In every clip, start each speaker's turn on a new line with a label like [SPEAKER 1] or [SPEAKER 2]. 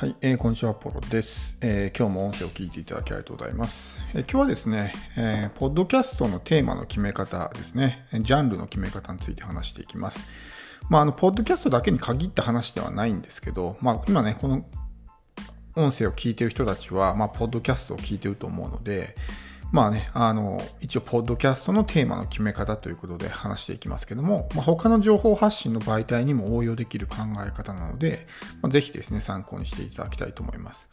[SPEAKER 1] はい、えー、こんにちは、ポロです、えー、今日も音声を聞いていただきありがとうございます。えー、今日はですね、えー、ポッドキャストのテーマの決め方ですね、ジャンルの決め方について話していきます。まあ、あの、ポッドキャストだけに限った話ではないんですけど、まあ、今ね、この音声を聞いてる人たちは、まあ、ポッドキャストを聞いてると思うので、まあね、あの、一応、ポッドキャストのテーマの決め方ということで話していきますけども、まあ、他の情報発信の媒体にも応用できる考え方なので、まあ、ぜひですね、参考にしていただきたいと思います。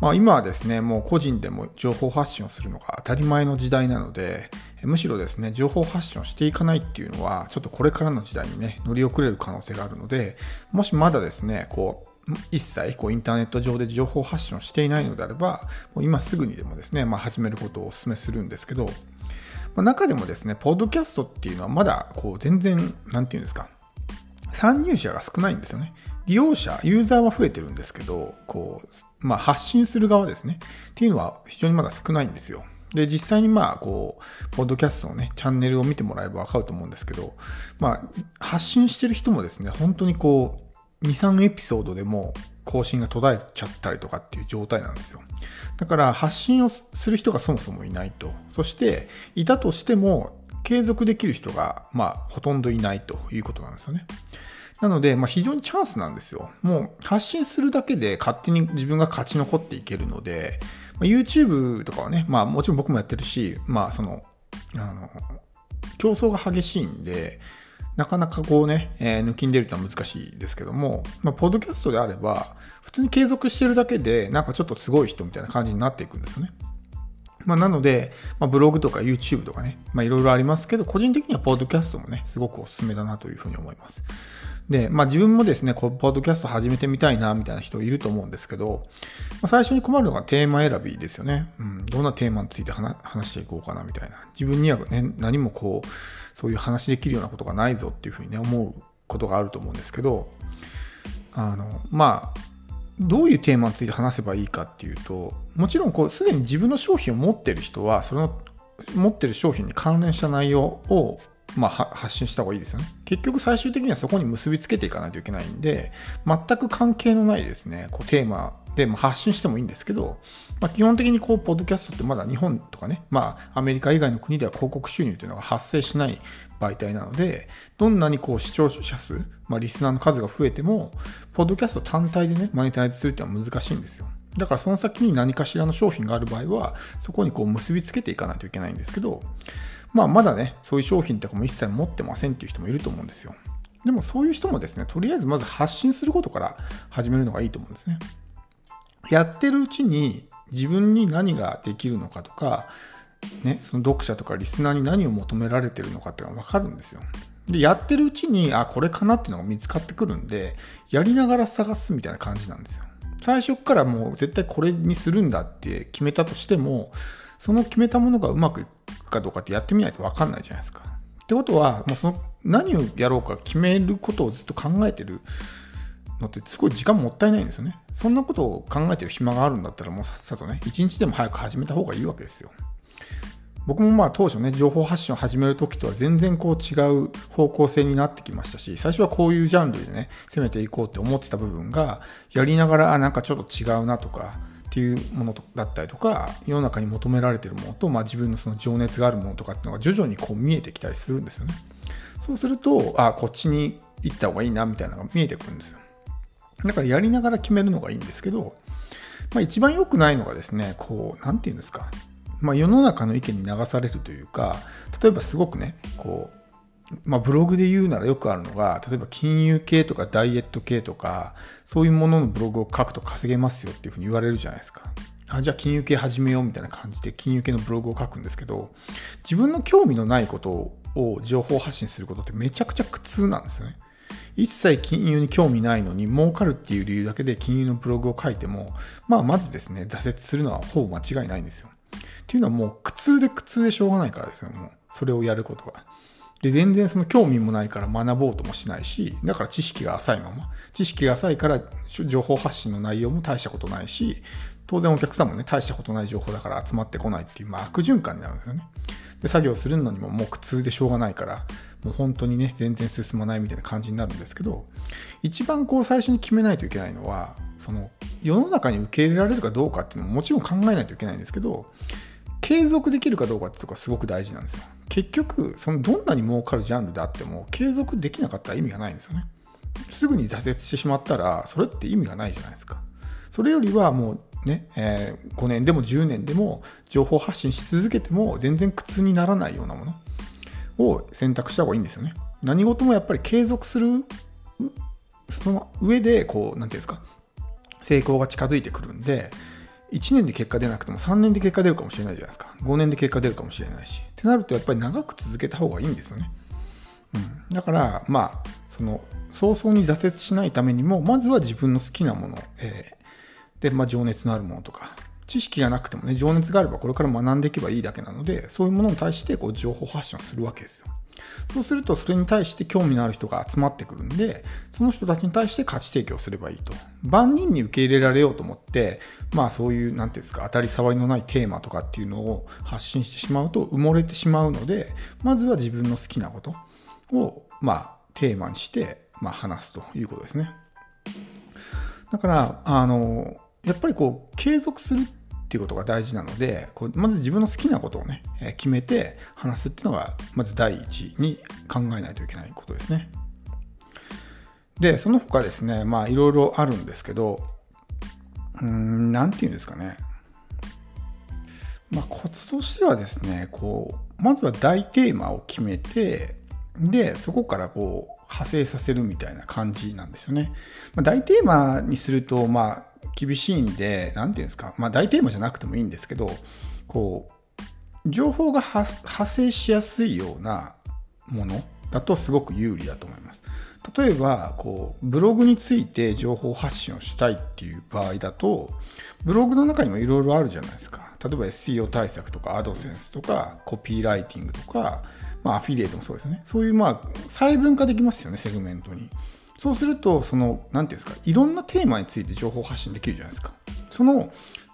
[SPEAKER 1] まあ、今はですね、もう個人でも情報発信をするのが当たり前の時代なので、むしろですね、情報発信をしていかないっていうのは、ちょっとこれからの時代にね、乗り遅れる可能性があるので、もしまだですね、こう、一切こうインターネット上で情報発信をしていないのであれば、もう今すぐにでもですね、まあ、始めることをお勧めするんですけど、まあ、中でもですね、ポッドキャストっていうのはまだこう全然、なんていうんですか、参入者が少ないんですよね。利用者、ユーザーは増えてるんですけど、こう、まあ、発信する側ですね、っていうのは非常にまだ少ないんですよ。で、実際にまあ、こう、ポッドキャストのね、チャンネルを見てもらえばわかると思うんですけど、まあ、発信してる人もですね、本当にこう、2、3エピソードでも更新が途絶えちゃったりとかっていう状態なんですよ。だから発信をする人がそもそもいないと。そして、いたとしても継続できる人が、まあ、ほとんどいないということなんですよね。なので、まあ、非常にチャンスなんですよ。もう発信するだけで勝手に自分が勝ち残っていけるので、YouTube とかはね、まあもちろん僕もやってるし、まあその、あの、競争が激しいんで、なかなかこうね、えー、抜きん出るとは難しいですけども、まあ、ポッドキャストであれば、普通に継続してるだけで、なんかちょっとすごい人みたいな感じになっていくんですよね。まあ、なので、まあ、ブログとか YouTube とかね、まあ、いろいろありますけど、個人的にはポッドキャストもね、すごくおすすめだなというふうに思います。で、まあ、自分もですね、こうポッドキャスト始めてみたいな、みたいな人いると思うんですけど、まあ、最初に困るのがテーマ選びですよね。うん、どんなテーマについて話していこうかな、みたいな。自分にはね、何もこう、そういう話できるようなことがないぞっていうふうにね、思うことがあると思うんですけど、あの、まあ、どういうテーマについて話せばいいかっていうと、もちろんこう、すでに自分の商品を持ってる人は、その持ってる商品に関連した内容をまあ、発信した方がいいですよね。結局最終的にはそこに結びつけていかないといけないんで、全く関係のないですね、こうテーマで、ま発信してもいいんですけど、まあ、基本的にこう、ポッドキャストってまだ日本とかね、まあ、アメリカ以外の国では広告収入というのが発生しない媒体なので、どんなにこう視聴者数、まあ、リスナーの数が増えても、ポッドキャスト単体でね、マネタイズするっていうのは難しいんですよ。だからその先に何かしらの商品がある場合は、そこにこう結びつけていかないといけないんですけど、まあまだね、そういう商品とかも一切持ってませんっていう人もいると思うんですよ。でもそういう人もですね、とりあえずまず発信することから始めるのがいいと思うんですね。やってるうちに自分に何ができるのかとか、ね、その読者とかリスナーに何を求められてるのかっていうのが分かるんですよ。で、やってるうちに、あ、これかなっていうのが見つかってくるんで、やりながら探すみたいな感じなんですよ。最初からもう絶対これにするんだって決めたとしても、その決めたものがうまくいくかどうかってやってみないと分かんないじゃないですか。ってことは、もうその何をやろうか決めることをずっと考えてるのってすごい時間もったいないんですよね。そんなことを考えてる暇があるんだったらもうさっさとね、一日でも早く始めた方がいいわけですよ。僕もまあ当初ね、情報発信を始めるときとは全然こう違う方向性になってきましたし、最初はこういうジャンルでね、攻めていこうって思ってた部分が、やりながら、あ、なんかちょっと違うなとか、っていうものだったりとか、世の中に求められてるものと、まあ、自分のその情熱があるものとかっていうのが徐々にこう見えてきたりするんですよね。そうすると、あ、こっちに行った方がいいなみたいなのが見えてくるんですよ。だからやりながら決めるのがいいんですけど、まあ、一番良くないのがですね、こう、なんて言うんですか、まあ、世の中の意見に流されるというか、例えばすごくね、こう、まあ、ブログで言うならよくあるのが、例えば金融系とかダイエット系とか、そういうもののブログを書くと稼げますよっていうふうに言われるじゃないですか。あじゃあ金融系始めようみたいな感じで金融系のブログを書くんですけど、自分の興味のないことを情報発信することってめちゃくちゃ苦痛なんですよね。一切金融に興味ないのに儲かるっていう理由だけで金融のブログを書いても、まあまずですね、挫折するのはほぼ間違いないんですよ。っていうのはもう苦痛で苦痛でしょうがないからですよ、もう。それをやることが。で、全然その興味もないから学ぼうともしないし、だから知識が浅いまま。知識が浅いから情報発信の内容も大したことないし、当然お客さんもね、大したことない情報だから集まってこないっていう、まあ、悪循環になるんですよね。で、作業するのにももう苦痛でしょうがないから、もう本当にね、全然進まないみたいな感じになるんですけど、一番こう最初に決めないといけないのは、その世の中に受け入れられるかどうかっていうのももちろん考えないといけないんですけど継続できるかどうかってとこすごく大事なんですよ。結局そのどんなに儲かるジャンルであっても継続できなかったら意味がないんですよね。すぐに挫折してしまったらそれって意味がないじゃないですか。それよりはもうね、えー、5年でも10年でも情報発信し続けても全然苦痛にならないようなもの。を選択した方がいいんですよね。何事もやっぱり継続するその上でこう何て言うんですか成功が近づいてくるんで1年で結果出なくても3年で結果出るかもしれないじゃないですか。5年で結果出るかもしれないし。ってなるとやっぱり長く続けた方がいいんですよね、うん、だからまあその早々に挫折しないためにもまずは自分の好きなもの、えー、で、まあ、情熱のあるものとか知識がなくてもね情熱があればこれから学んでいけばいいだけなのでそういうものに対してこう情報発信をするわけですよ。そうするとそれに対して興味のある人が集まってくるんでその人たちに対して価値提供すればいいと。万人に受け入れられようと思ってまあそういう何ていうんですか当たり障りのないテーマとかっていうのを発信してしまうと埋もれてしまうのでまずは自分の好きなことをまあテーマにしてまあ話すということですね。だからあのやっぱりこう継続するってっていうことが大事なのでこうまず自分の好きなことをね決めて話すっていうのがまず第一に考えないといけないことですね。でその他ですねまあいろいろあるんですけどうん何て言うんですかね。まあ、コツとしてはですねこうまずは大テーマを決めてでそこからこう派生させるみたいな感じなんですよね。まあ、大テーマにするとまあ厳しいんで、何て言うんですか、まあ大テーマじゃなくてもいいんですけど、こう、情報が派生しやすいようなものだとすごく有利だと思います。例えば、こう、ブログについて情報発信をしたいっていう場合だと、ブログの中にもいろいろあるじゃないですか。例えば SEO 対策とか、アドセンスとか、コピーライティングとか、まあ、アフィリエイトもそうですよね。そういう、まあ、細分化できますよね、セグメントに。そうすると、その、なんていうんですか、いろんなテーマについて情報発信できるじゃないですか。その、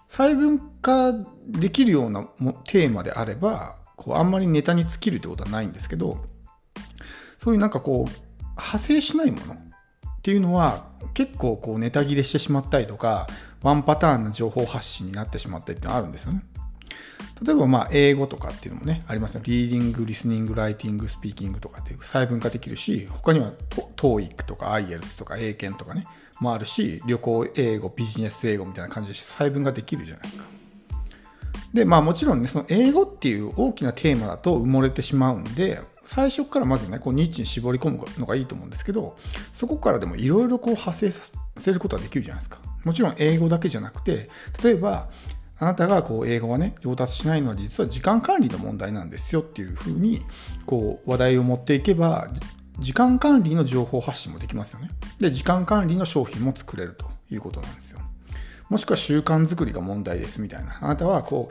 [SPEAKER 1] 細分化できるようなテーマであれば、こうあんまりネタに尽きるってことはないんですけど、そういうなんかこう、派生しないものっていうのは、結構こうネタ切れしてしまったりとか、ワンパターンの情報発信になってしまったりってあるんですよね。例えばまあ英語とかっていうのもね、ありますよ。リーディング、リスニング、ライティング、スピーキングとかっていう細分化できるし、他には TOEIC とか IELTS とか英検とかね、もあるし、旅行英語、ビジネス英語みたいな感じで細分化できるじゃないですか。で、まあもちろんね、その英語っていう大きなテーマだと埋もれてしまうんで、最初からまずね、こうニッチに絞り込むのがいいと思うんですけど、そこからでもいろいろこう派生させることはできるじゃないですか。もちろん英語だけじゃなくて、例えばあなたがこう英語がね上達しないのは実は時間管理の問題なんですよっていうふうにこう話題を持っていけば時間管理の情報発信もできますよね。で時間管理の商品も作れるということなんですよ。もしくは習慣作りが問題ですみたいな。あなたはこ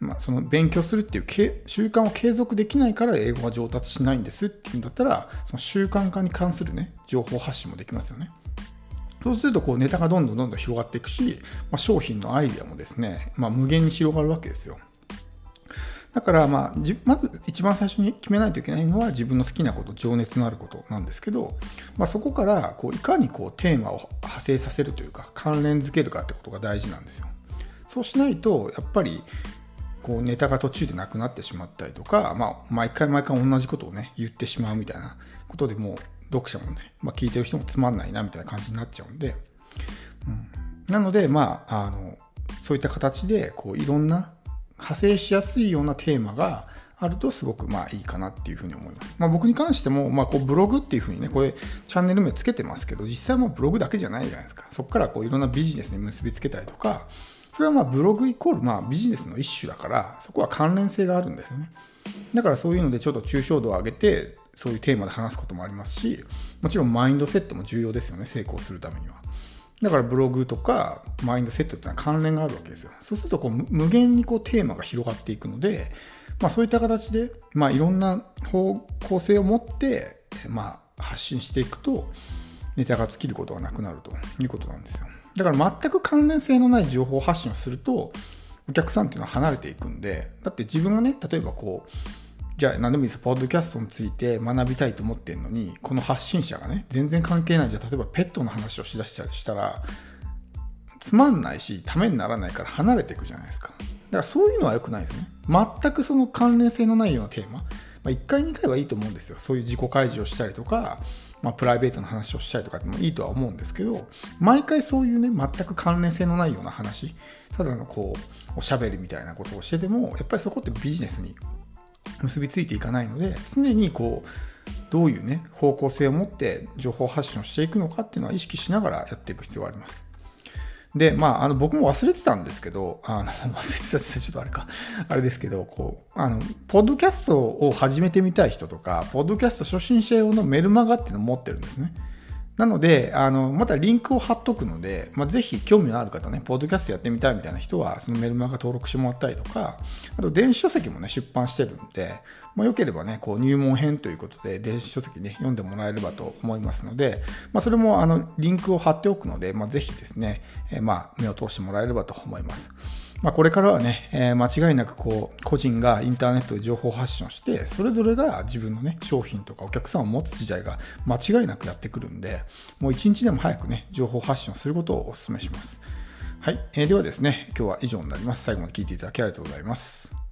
[SPEAKER 1] う、まあ、その勉強するっていう習慣を継続できないから英語が上達しないんですっていうんだったらその習慣化に関するね情報発信もできますよね。そうするとこうネタがどんどんどんどん広がっていくし、まあ、商品のアイデアもですね、まあ、無限に広がるわけですよ。だからまあまず一番最初に決めないといけないのは自分の好きなこと情熱のあることなんですけど、まあ、そこからこういかにこうテーマを派生させるというか関連づけるかってことが大事なんですよ。そうしないとやっぱりこうネタが途中でなくなってしまったりとか、まあ、毎回毎回同じことをね言ってしまうみたいなことでもう読者もね、まあ、聞いてる人もつまんないなみたいな感じになっちゃうんで、うん、なのでまああのそういった形でこういろんな派生しやすいようなテーマがあるとすごくまあいいかなっていうふうに思います。まあ、僕に関しても、まあ、こうブログっていうふうにね、これチャンネル名つけてますけど、実際もブログだけじゃないじゃないですか。そこからこういろんなビジネスに結びつけたりとか、それはまあブログイコールまあビジネスの一種だから、そこは関連性があるんですよね。だからそういうのでちょっと抽象度を上げて、そういうテーマで話すこともありますしもちろんマインドセットも重要ですよね成功するためには。だからブログとかマインドセットっていうのは関連があるわけですよ。そうするとこう無限にこうテーマが広がっていくので、まあ、そういった形で、まあ、いろんな方向性を持って、まあ、発信していくとネタが尽きることがなくなるということなんですよ。だから全く関連性のない情報発信をするとお客さんっていうのは離れていくんでだって自分がね例えばこうじゃあ何でもいいですポッドキャストについて学びたいと思ってるのにこの発信者がね全然関係ないじゃあ例えばペットの話をしだしたりしたらつまんないしためにならないから離れていくじゃないですか。だからそういうのは良くないですね。全くその関連性のないようなテーマ。まあ、1回2回はいいと思うんですよ。そういう自己開示をしたりとか、まあ、プライベートの話をしたりとかでもいいとは思うんですけど、毎回そういうね、全く関連性のないような話、ただのこう、おしゃべりみたいなことをしてても、やっぱりそこってビジネスに結びついていかないので、常にこう、どういうね、方向性を持って情報発信をしていくのかっていうのは意識しながらやっていく必要があります。で、まあ、あの、僕も忘れてたんですけど、あの、忘れてたってちょっとあれか、あれですけど、こう、あの、ポッドキャストを始めてみたい人とか、ポッドキャスト初心者用のメルマガっていうのを持ってるんですね。なので、あの、またリンクを貼っとくので、まあ、ぜひ興味のある方ね、ポッドキャストやってみたいみたいな人は、そのメルマガ登録してもらったりとか、あと電子書籍もね、出版してるんで、まあ、よければね、こう入門編ということで、電子書籍ね、読んでもらえればと思いますので、まあ、それもあのリンクを貼っておくので、まあ、ぜひですね、えー、まあ目を通してもらえればと思います。まあ、これからはね、えー、間違いなくこう個人がインターネットで情報発信をして、それぞれが自分のね、商品とかお客さんを持つ時代が間違いなくやってくるんで、もう一日でも早くね、情報発信をすることをお勧めします。はい、えー、ではですね、今日は以上になります。最後まで聞いていただきありがとうございます。